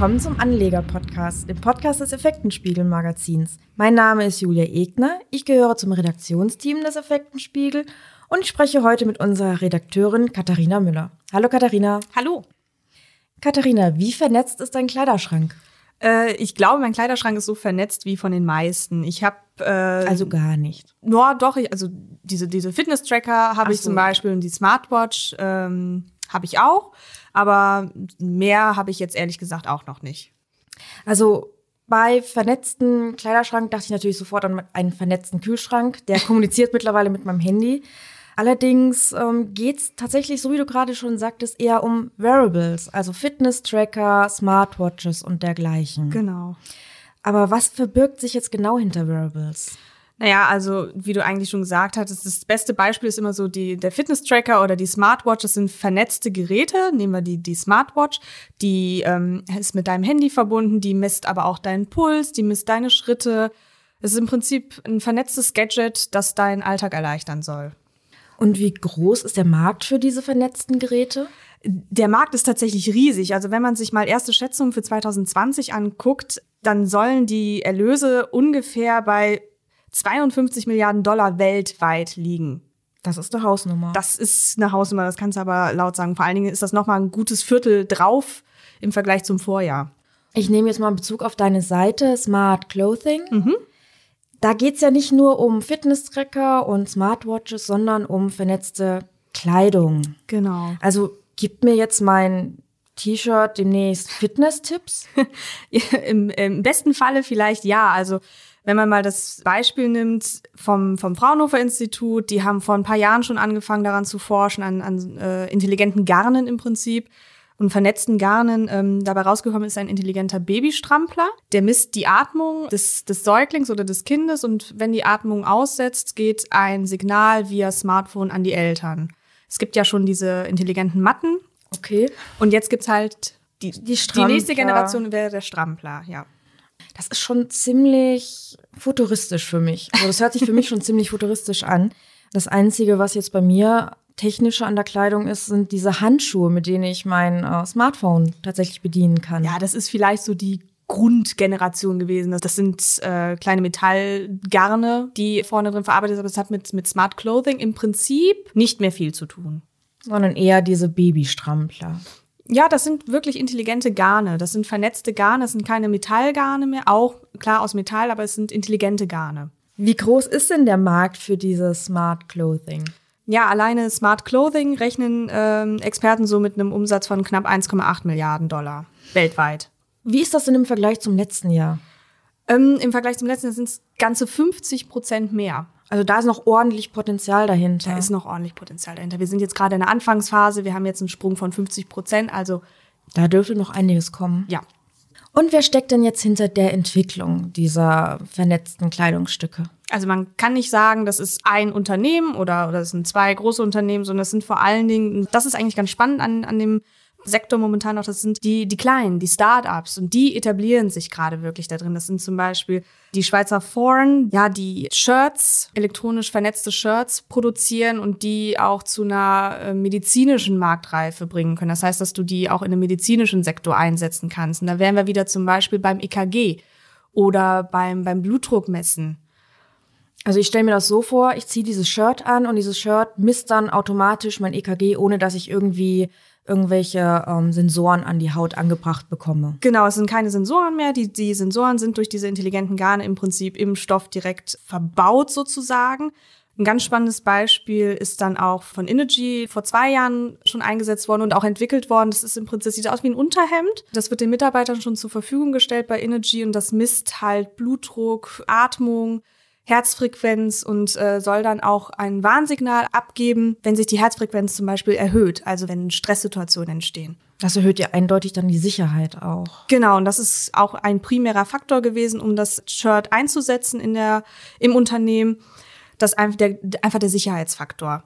willkommen zum Anleger-Podcast, dem Podcast des Effektenspiegel-Magazins. Mein Name ist Julia Egner, ich gehöre zum Redaktionsteam des Effektenspiegel und ich spreche heute mit unserer Redakteurin Katharina Müller. Hallo Katharina. Hallo. Katharina, wie vernetzt ist dein Kleiderschrank? Äh, ich glaube, mein Kleiderschrank ist so vernetzt wie von den meisten. Ich habe äh, also gar nicht. Nur doch, ich, also diese diese Fitness-Tracker habe ich so. zum Beispiel und die Smartwatch ähm, habe ich auch, aber mehr habe ich jetzt ehrlich gesagt auch noch nicht. Also bei vernetzten Kleiderschrank dachte ich natürlich sofort an einen vernetzten Kühlschrank. Der kommuniziert mittlerweile mit meinem Handy. Allerdings ähm, geht es tatsächlich, so wie du gerade schon sagtest, eher um Wearables, also Fitness-Tracker, Smartwatches und dergleichen. Genau. Aber was verbirgt sich jetzt genau hinter Wearables? Naja, also wie du eigentlich schon gesagt hattest, das beste Beispiel ist immer so die, der Fitness-Tracker oder die Smartwatch. Das sind vernetzte Geräte. Nehmen wir die, die Smartwatch. Die ähm, ist mit deinem Handy verbunden, die misst aber auch deinen Puls, die misst deine Schritte. Es ist im Prinzip ein vernetztes Gadget, das deinen Alltag erleichtern soll. Und wie groß ist der Markt für diese vernetzten Geräte? Der Markt ist tatsächlich riesig. Also wenn man sich mal erste Schätzungen für 2020 anguckt, dann sollen die Erlöse ungefähr bei 52 Milliarden Dollar weltweit liegen. Das ist eine Hausnummer. Das ist eine Hausnummer, das kannst du aber laut sagen. Vor allen Dingen ist das nochmal ein gutes Viertel drauf im Vergleich zum Vorjahr. Ich nehme jetzt mal Bezug auf deine Seite Smart Clothing. Mhm. Da geht's ja nicht nur um Fitness-Tracker und Smartwatches, sondern um vernetzte Kleidung. Genau. Also gib mir jetzt mein T-Shirt demnächst Fitness-Tipps? Im, Im besten Falle vielleicht ja. Also wenn man mal das Beispiel nimmt vom, vom Fraunhofer Institut, die haben vor ein paar Jahren schon angefangen daran zu forschen, an, an äh, intelligenten Garnen im Prinzip und vernetzten Garnen. Ähm, dabei rausgekommen ist ein intelligenter Babystrampler. Der misst die Atmung des, des Säuglings oder des Kindes und wenn die Atmung aussetzt, geht ein Signal via Smartphone an die Eltern. Es gibt ja schon diese intelligenten Matten. Okay. Und jetzt gibt's halt die, die, die nächste Generation wäre der Strampler, ja das ist schon ziemlich futuristisch für mich. Also das hört sich für mich schon ziemlich futuristisch an. Das Einzige, was jetzt bei mir technischer an der Kleidung ist, sind diese Handschuhe, mit denen ich mein äh, Smartphone tatsächlich bedienen kann. Ja, das ist vielleicht so die Grundgeneration gewesen. Das sind äh, kleine Metallgarne, die vorne drin verarbeitet sind. Aber das hat mit, mit Smart Clothing im Prinzip nicht mehr viel zu tun. Sondern eher diese Babystrampler. Ja, das sind wirklich intelligente Garne. Das sind vernetzte Garne. Das sind keine Metallgarne mehr. Auch klar aus Metall, aber es sind intelligente Garne. Wie groß ist denn der Markt für diese Smart Clothing? Ja, alleine Smart Clothing rechnen ähm, Experten so mit einem Umsatz von knapp 1,8 Milliarden Dollar weltweit. Wie ist das denn im Vergleich zum letzten Jahr? Ähm, Im Vergleich zum letzten Jahr sind es ganze 50 Prozent mehr. Also da ist noch ordentlich Potenzial dahinter. Da ist noch ordentlich Potenzial dahinter. Wir sind jetzt gerade in der Anfangsphase. Wir haben jetzt einen Sprung von 50 Prozent. Also da dürfte noch einiges kommen. Ja. Und wer steckt denn jetzt hinter der Entwicklung dieser vernetzten Kleidungsstücke? Also man kann nicht sagen, das ist ein Unternehmen oder, oder das sind zwei große Unternehmen, sondern es sind vor allen Dingen, das ist eigentlich ganz spannend an, an dem Sektor momentan noch, das sind die, die Kleinen, die Start-ups und die etablieren sich gerade wirklich da drin. Das sind zum Beispiel die Schweizer Foreign, ja, die Shirts, elektronisch vernetzte Shirts produzieren und die auch zu einer äh, medizinischen Marktreife bringen können. Das heißt, dass du die auch in einem medizinischen Sektor einsetzen kannst. Und da wären wir wieder zum Beispiel beim EKG oder beim, beim Blutdruckmessen. Also ich stelle mir das so vor, ich ziehe dieses Shirt an und dieses Shirt misst dann automatisch mein EKG, ohne dass ich irgendwie irgendwelche ähm, Sensoren an die Haut angebracht bekomme. Genau, es sind keine Sensoren mehr. Die, die Sensoren sind durch diese intelligenten Garne im Prinzip im Stoff direkt verbaut sozusagen. Ein ganz spannendes Beispiel ist dann auch von Energy vor zwei Jahren schon eingesetzt worden und auch entwickelt worden. Das ist im Prinzip, sieht aus wie ein Unterhemd. Das wird den Mitarbeitern schon zur Verfügung gestellt bei Energy und das misst halt Blutdruck, Atmung, Herzfrequenz und äh, soll dann auch ein Warnsignal abgeben, wenn sich die Herzfrequenz zum Beispiel erhöht, also wenn Stresssituationen entstehen. Das erhöht ja eindeutig dann die Sicherheit auch. Genau, und das ist auch ein primärer Faktor gewesen, um das Shirt einzusetzen in der, im Unternehmen. Das ist einfach der, einfach der Sicherheitsfaktor.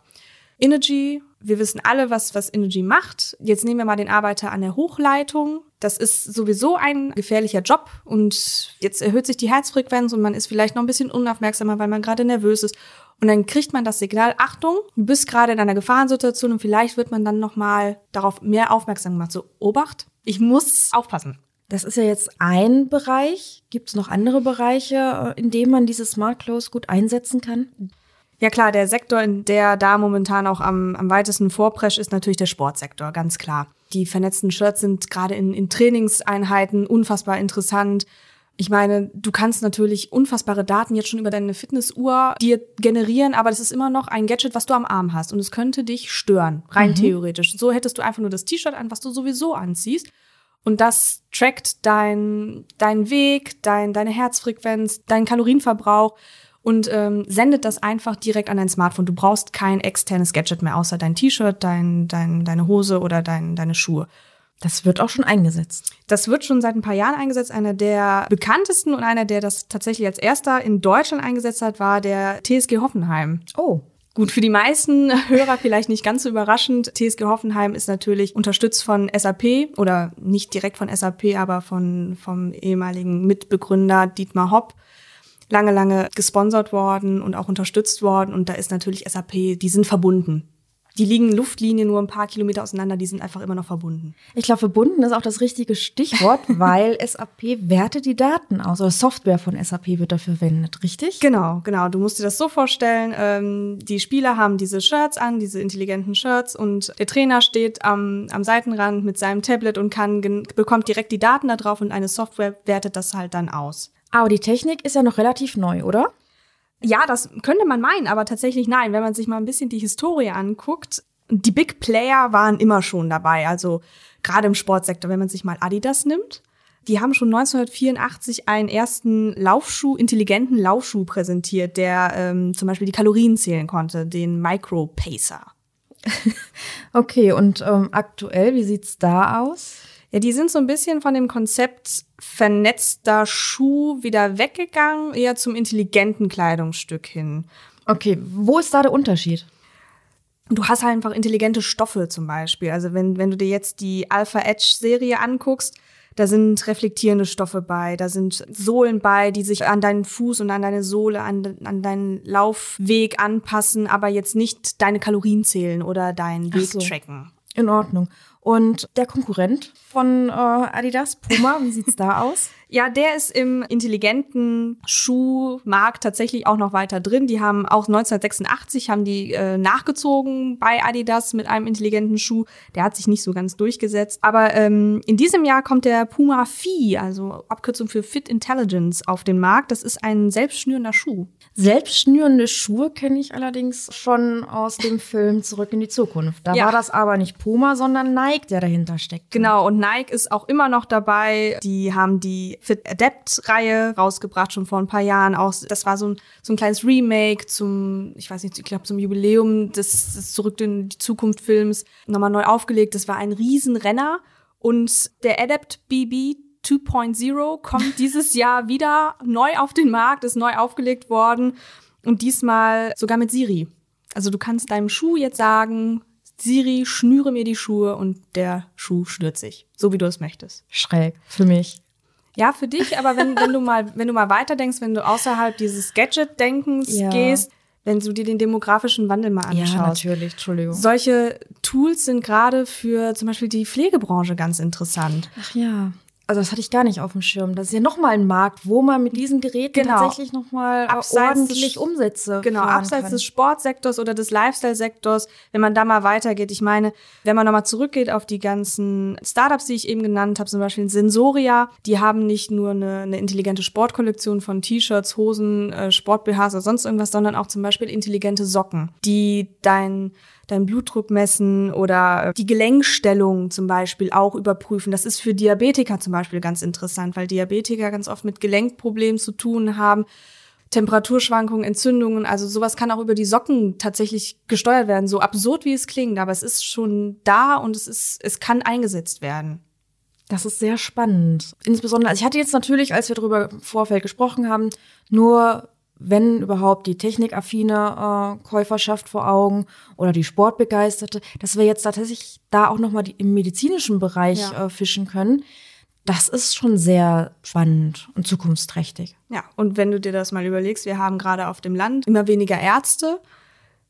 Energy, wir wissen alle, was, was Energy macht. Jetzt nehmen wir mal den Arbeiter an der Hochleitung. Das ist sowieso ein gefährlicher Job und jetzt erhöht sich die Herzfrequenz und man ist vielleicht noch ein bisschen unaufmerksamer, weil man gerade nervös ist. Und dann kriegt man das Signal, Achtung, du bist gerade in einer Gefahrensituation und vielleicht wird man dann nochmal darauf mehr aufmerksam gemacht. So, Obacht, ich muss aufpassen. Das ist ja jetzt ein Bereich. Gibt es noch andere Bereiche, äh, in denen man diese Smart Clothes gut einsetzen kann? Ja klar, der Sektor, in der da momentan auch am, am weitesten vorprescht, ist natürlich der Sportsektor, ganz klar. Die vernetzten Shirts sind gerade in, in Trainingseinheiten unfassbar interessant. Ich meine, du kannst natürlich unfassbare Daten jetzt schon über deine Fitnessuhr dir generieren, aber das ist immer noch ein Gadget, was du am Arm hast und es könnte dich stören, rein mhm. theoretisch. So hättest du einfach nur das T-Shirt an, was du sowieso anziehst und das trackt dein, dein Weg, dein, deine Herzfrequenz, deinen Kalorienverbrauch und ähm, sendet das einfach direkt an dein Smartphone. Du brauchst kein externes Gadget mehr, außer dein T-Shirt, dein, dein, deine Hose oder dein, deine Schuhe. Das wird auch schon eingesetzt. Das wird schon seit ein paar Jahren eingesetzt. Einer der bekanntesten und einer, der das tatsächlich als erster in Deutschland eingesetzt hat, war der TSG Hoffenheim. Oh. Gut, für die meisten Hörer vielleicht nicht ganz so überraschend. TSG Hoffenheim ist natürlich unterstützt von SAP oder nicht direkt von SAP, aber von, vom ehemaligen Mitbegründer Dietmar Hopp lange, lange gesponsert worden und auch unterstützt worden. Und da ist natürlich SAP, die sind verbunden. Die liegen Luftlinien nur ein paar Kilometer auseinander, die sind einfach immer noch verbunden. Ich glaube, verbunden ist auch das richtige Stichwort, weil SAP wertet die Daten aus oder Software von SAP wird dafür verwendet, richtig? Genau, genau. Du musst dir das so vorstellen, ähm, die Spieler haben diese Shirts an, diese intelligenten Shirts und der Trainer steht am, am Seitenrand mit seinem Tablet und kann, bekommt direkt die Daten da drauf und eine Software wertet das halt dann aus. Aber die Technik ist ja noch relativ neu, oder? Ja, das könnte man meinen, aber tatsächlich nein. Wenn man sich mal ein bisschen die Historie anguckt, die Big Player waren immer schon dabei. Also gerade im Sportsektor, wenn man sich mal Adidas nimmt, die haben schon 1984 einen ersten Laufschuh, intelligenten Laufschuh präsentiert, der ähm, zum Beispiel die Kalorien zählen konnte, den Micro Pacer. okay, und ähm, aktuell, wie sieht's da aus? Ja, die sind so ein bisschen von dem Konzept vernetzter Schuh wieder weggegangen, eher zum intelligenten Kleidungsstück hin. Okay, wo ist da der Unterschied? Du hast halt einfach intelligente Stoffe zum Beispiel. Also wenn, wenn du dir jetzt die Alpha Edge Serie anguckst, da sind reflektierende Stoffe bei, da sind Sohlen bei, die sich an deinen Fuß und an deine Sohle, an, an deinen Laufweg anpassen, aber jetzt nicht deine Kalorien zählen oder deinen Weg so. tracken. In Ordnung. Und der Konkurrent von äh, Adidas, Puma, wie sieht's da aus? Ja, der ist im intelligenten Schuhmarkt tatsächlich auch noch weiter drin. Die haben auch 1986 haben die äh, nachgezogen bei Adidas mit einem intelligenten Schuh. Der hat sich nicht so ganz durchgesetzt. Aber ähm, in diesem Jahr kommt der Puma Phi, also Abkürzung für Fit Intelligence, auf den Markt. Das ist ein selbstschnürender Schuh. Selbstschnürende Schuhe kenne ich allerdings schon aus dem Film Zurück in die Zukunft. Da ja. war das aber nicht Puma, sondern Nike, der dahinter steckt. Genau, und Nike ist auch immer noch dabei. Die haben die Fit Adapt-Reihe rausgebracht, schon vor ein paar Jahren. Auch, das war so ein, so ein kleines Remake zum, ich weiß nicht, ich glaube zum Jubiläum des, des Zurück in die Zukunft-Films nochmal neu aufgelegt. Das war ein Riesenrenner. Und der Adapt BB 2.0 kommt dieses Jahr wieder neu auf den Markt, ist neu aufgelegt worden und diesmal sogar mit Siri. Also du kannst deinem Schuh jetzt sagen, Siri, schnüre mir die Schuhe und der Schuh schnürt sich, so wie du es möchtest. Schräg für mich. Ja, für dich, aber wenn, wenn du mal, wenn du mal weiterdenkst, wenn du außerhalb dieses Gadget-Denkens ja. gehst, wenn du dir den demografischen Wandel mal anschaust. Ja, natürlich, Entschuldigung. Solche Tools sind gerade für zum Beispiel die Pflegebranche ganz interessant. Ach ja also das hatte ich gar nicht auf dem Schirm. Das ist ja nochmal ein Markt, wo man mit diesen Geräten genau. tatsächlich nochmal ordentlich Umsätze Genau, abseits kann. des Sportsektors oder des Lifestyle-Sektors, wenn man da mal weitergeht. Ich meine, wenn man nochmal zurückgeht auf die ganzen Startups, die ich eben genannt habe, zum Beispiel Sensoria, die haben nicht nur eine, eine intelligente Sportkollektion von T-Shirts, Hosen, äh, Sport-BHs oder sonst irgendwas, sondern auch zum Beispiel intelligente Socken, die dein deinen Blutdruck messen oder die Gelenkstellung zum Beispiel auch überprüfen. Das ist für Diabetiker zum Beispiel ganz interessant, weil Diabetiker ganz oft mit Gelenkproblemen zu tun haben. Temperaturschwankungen, Entzündungen, also sowas kann auch über die Socken tatsächlich gesteuert werden, so absurd wie es klingt, aber es ist schon da und es ist, es kann eingesetzt werden. Das ist sehr spannend. Insbesondere, also ich hatte jetzt natürlich, als wir darüber im Vorfeld gesprochen haben, nur wenn überhaupt die technikaffine äh, Käuferschaft vor Augen oder die Sportbegeisterte, dass wir jetzt tatsächlich da auch nochmal im medizinischen Bereich ja. äh, fischen können. Das ist schon sehr spannend und zukunftsträchtig. Ja, und wenn du dir das mal überlegst, wir haben gerade auf dem Land immer weniger Ärzte.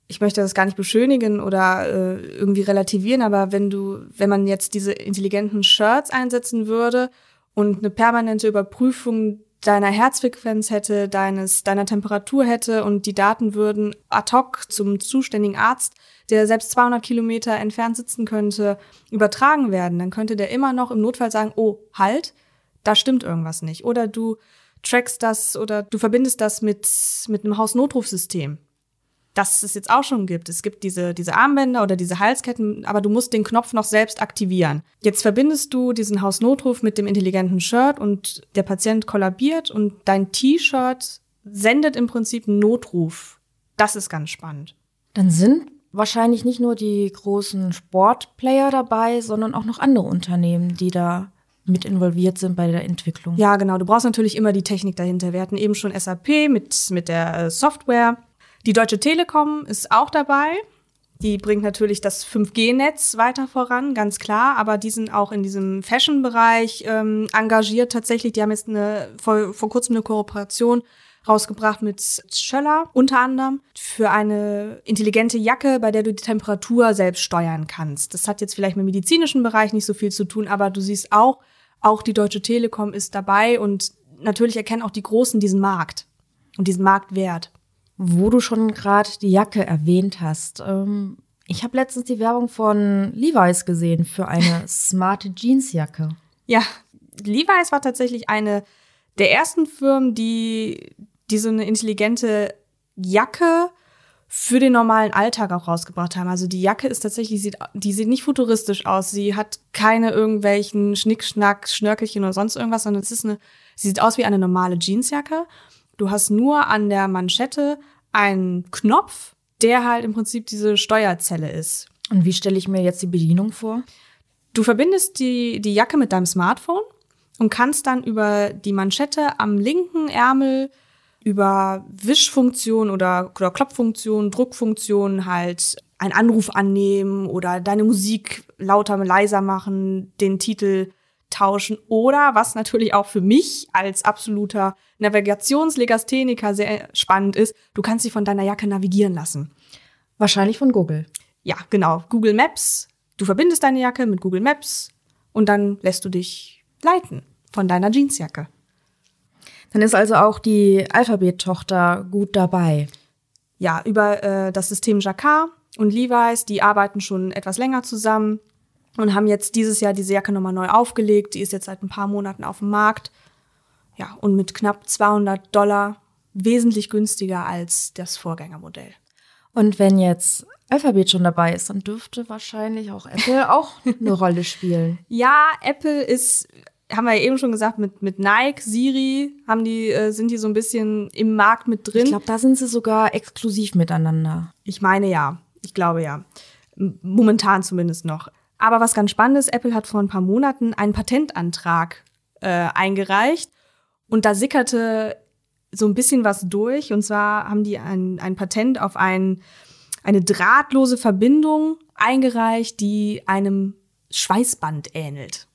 Ich möchte das gar nicht beschönigen oder äh, irgendwie relativieren, aber wenn du, wenn man jetzt diese intelligenten Shirts einsetzen würde und eine permanente Überprüfung deiner Herzfrequenz hätte, deines, deiner Temperatur hätte und die Daten würden ad hoc zum zuständigen Arzt, der selbst 200 Kilometer entfernt sitzen könnte, übertragen werden, dann könnte der immer noch im Notfall sagen, oh, halt, da stimmt irgendwas nicht. Oder du trackst das oder du verbindest das mit, mit einem Hausnotrufsystem das es jetzt auch schon gibt. Es gibt diese, diese Armbänder oder diese Halsketten, aber du musst den Knopf noch selbst aktivieren. Jetzt verbindest du diesen Hausnotruf mit dem intelligenten Shirt und der Patient kollabiert und dein T-Shirt sendet im Prinzip einen Notruf. Das ist ganz spannend. Dann sind wahrscheinlich nicht nur die großen Sportplayer dabei, sondern auch noch andere Unternehmen, die da mit involviert sind bei der Entwicklung. Ja, genau. Du brauchst natürlich immer die Technik dahinter. Wir hatten eben schon SAP mit, mit der äh, Software. Die Deutsche Telekom ist auch dabei. Die bringt natürlich das 5G-Netz weiter voran, ganz klar, aber die sind auch in diesem Fashion-Bereich ähm, engagiert tatsächlich. Die haben jetzt eine, vor, vor kurzem eine Kooperation rausgebracht mit Schöller unter anderem für eine intelligente Jacke, bei der du die Temperatur selbst steuern kannst. Das hat jetzt vielleicht mit dem medizinischen Bereich nicht so viel zu tun, aber du siehst auch, auch die Deutsche Telekom ist dabei und natürlich erkennen auch die Großen diesen Markt und diesen Marktwert. Wo du schon gerade die Jacke erwähnt hast. Ähm, ich habe letztens die Werbung von Levi's gesehen für eine smarte Jeansjacke. Ja, Levi's war tatsächlich eine der ersten Firmen, die, die so eine intelligente Jacke für den normalen Alltag auch rausgebracht haben. Also die Jacke ist tatsächlich, sieht, die sieht nicht futuristisch aus. Sie hat keine irgendwelchen Schnickschnack, Schnörkelchen oder sonst irgendwas, sondern es ist eine, sie sieht aus wie eine normale Jeansjacke Du hast nur an der Manschette einen Knopf, der halt im Prinzip diese Steuerzelle ist. Und wie stelle ich mir jetzt die Bedienung vor? Du verbindest die, die Jacke mit deinem Smartphone und kannst dann über die Manschette am linken Ärmel über Wischfunktion oder, oder Klopffunktion, Druckfunktion halt einen Anruf annehmen oder deine Musik lauter, leiser machen, den Titel tauschen oder was natürlich auch für mich als absoluter Navigationslegastheniker sehr spannend ist, du kannst dich von deiner Jacke navigieren lassen. Wahrscheinlich von Google. Ja, genau. Google Maps. Du verbindest deine Jacke mit Google Maps und dann lässt du dich leiten von deiner Jeansjacke. Dann ist also auch die Alphabet-Tochter gut dabei. Ja, über äh, das System Jacquard und Levi's, die arbeiten schon etwas länger zusammen und haben jetzt dieses Jahr diese Jacke nochmal neu aufgelegt. Die ist jetzt seit ein paar Monaten auf dem Markt. Ja, und mit knapp 200 Dollar wesentlich günstiger als das Vorgängermodell. Und wenn jetzt Alphabet schon dabei ist, dann dürfte wahrscheinlich auch Apple auch eine Rolle spielen. Ja, Apple ist, haben wir ja eben schon gesagt, mit, mit Nike, Siri, haben die, äh, sind die so ein bisschen im Markt mit drin. Ich glaube, da sind sie sogar exklusiv miteinander. Ich meine ja. Ich glaube ja. Momentan zumindest noch. Aber was ganz spannend ist, Apple hat vor ein paar Monaten einen Patentantrag äh, eingereicht und da sickerte so ein bisschen was durch. Und zwar haben die ein, ein Patent auf ein, eine drahtlose Verbindung eingereicht, die einem Schweißband ähnelt.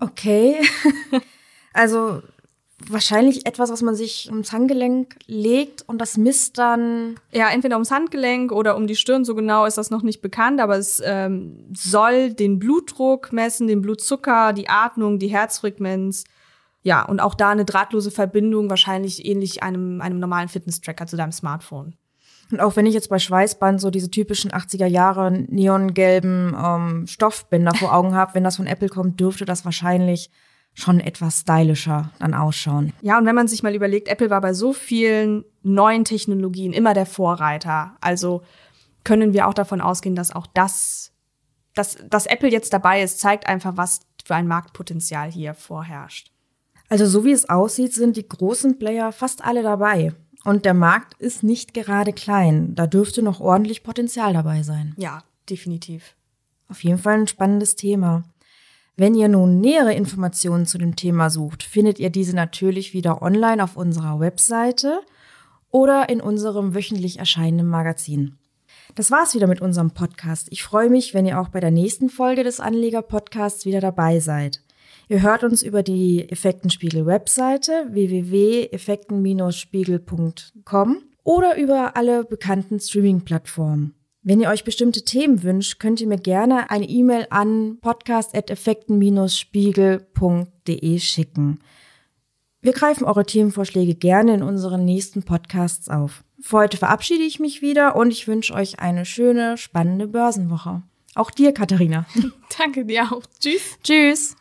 Okay. also wahrscheinlich etwas, was man sich ums Handgelenk legt und das misst dann. Ja, entweder ums Handgelenk oder um die Stirn. So genau ist das noch nicht bekannt, aber es ähm, soll den Blutdruck messen, den Blutzucker, die Atmung, die Herzfrequenz. Ja, und auch da eine drahtlose Verbindung, wahrscheinlich ähnlich einem, einem normalen Fitness-Tracker zu deinem Smartphone. Und auch wenn ich jetzt bei Schweißband so diese typischen 80er Jahre neongelben ähm, Stoffbänder vor Augen habe, wenn das von Apple kommt, dürfte das wahrscheinlich schon etwas stylischer dann ausschauen. Ja, und wenn man sich mal überlegt, Apple war bei so vielen neuen Technologien immer der Vorreiter. Also können wir auch davon ausgehen, dass auch das, dass, dass Apple jetzt dabei ist, zeigt einfach, was für ein Marktpotenzial hier vorherrscht. Also so wie es aussieht, sind die großen Player fast alle dabei. Und der Markt ist nicht gerade klein. Da dürfte noch ordentlich Potenzial dabei sein. Ja, definitiv. Auf jeden Fall ein spannendes Thema. Wenn ihr nun nähere Informationen zu dem Thema sucht, findet ihr diese natürlich wieder online auf unserer Webseite oder in unserem wöchentlich erscheinenden Magazin. Das war's wieder mit unserem Podcast. Ich freue mich, wenn ihr auch bei der nächsten Folge des Anleger Podcasts wieder dabei seid. Ihr hört uns über die Effektenspiegel Webseite www.effekten-spiegel.com oder über alle bekannten Streaming-Plattformen. Wenn ihr euch bestimmte Themen wünscht, könnt ihr mir gerne eine E-Mail an podcast.effekten-spiegel.de schicken. Wir greifen eure Themenvorschläge gerne in unseren nächsten Podcasts auf. Für heute verabschiede ich mich wieder und ich wünsche euch eine schöne, spannende Börsenwoche. Auch dir, Katharina. Danke dir auch. Tschüss. Tschüss.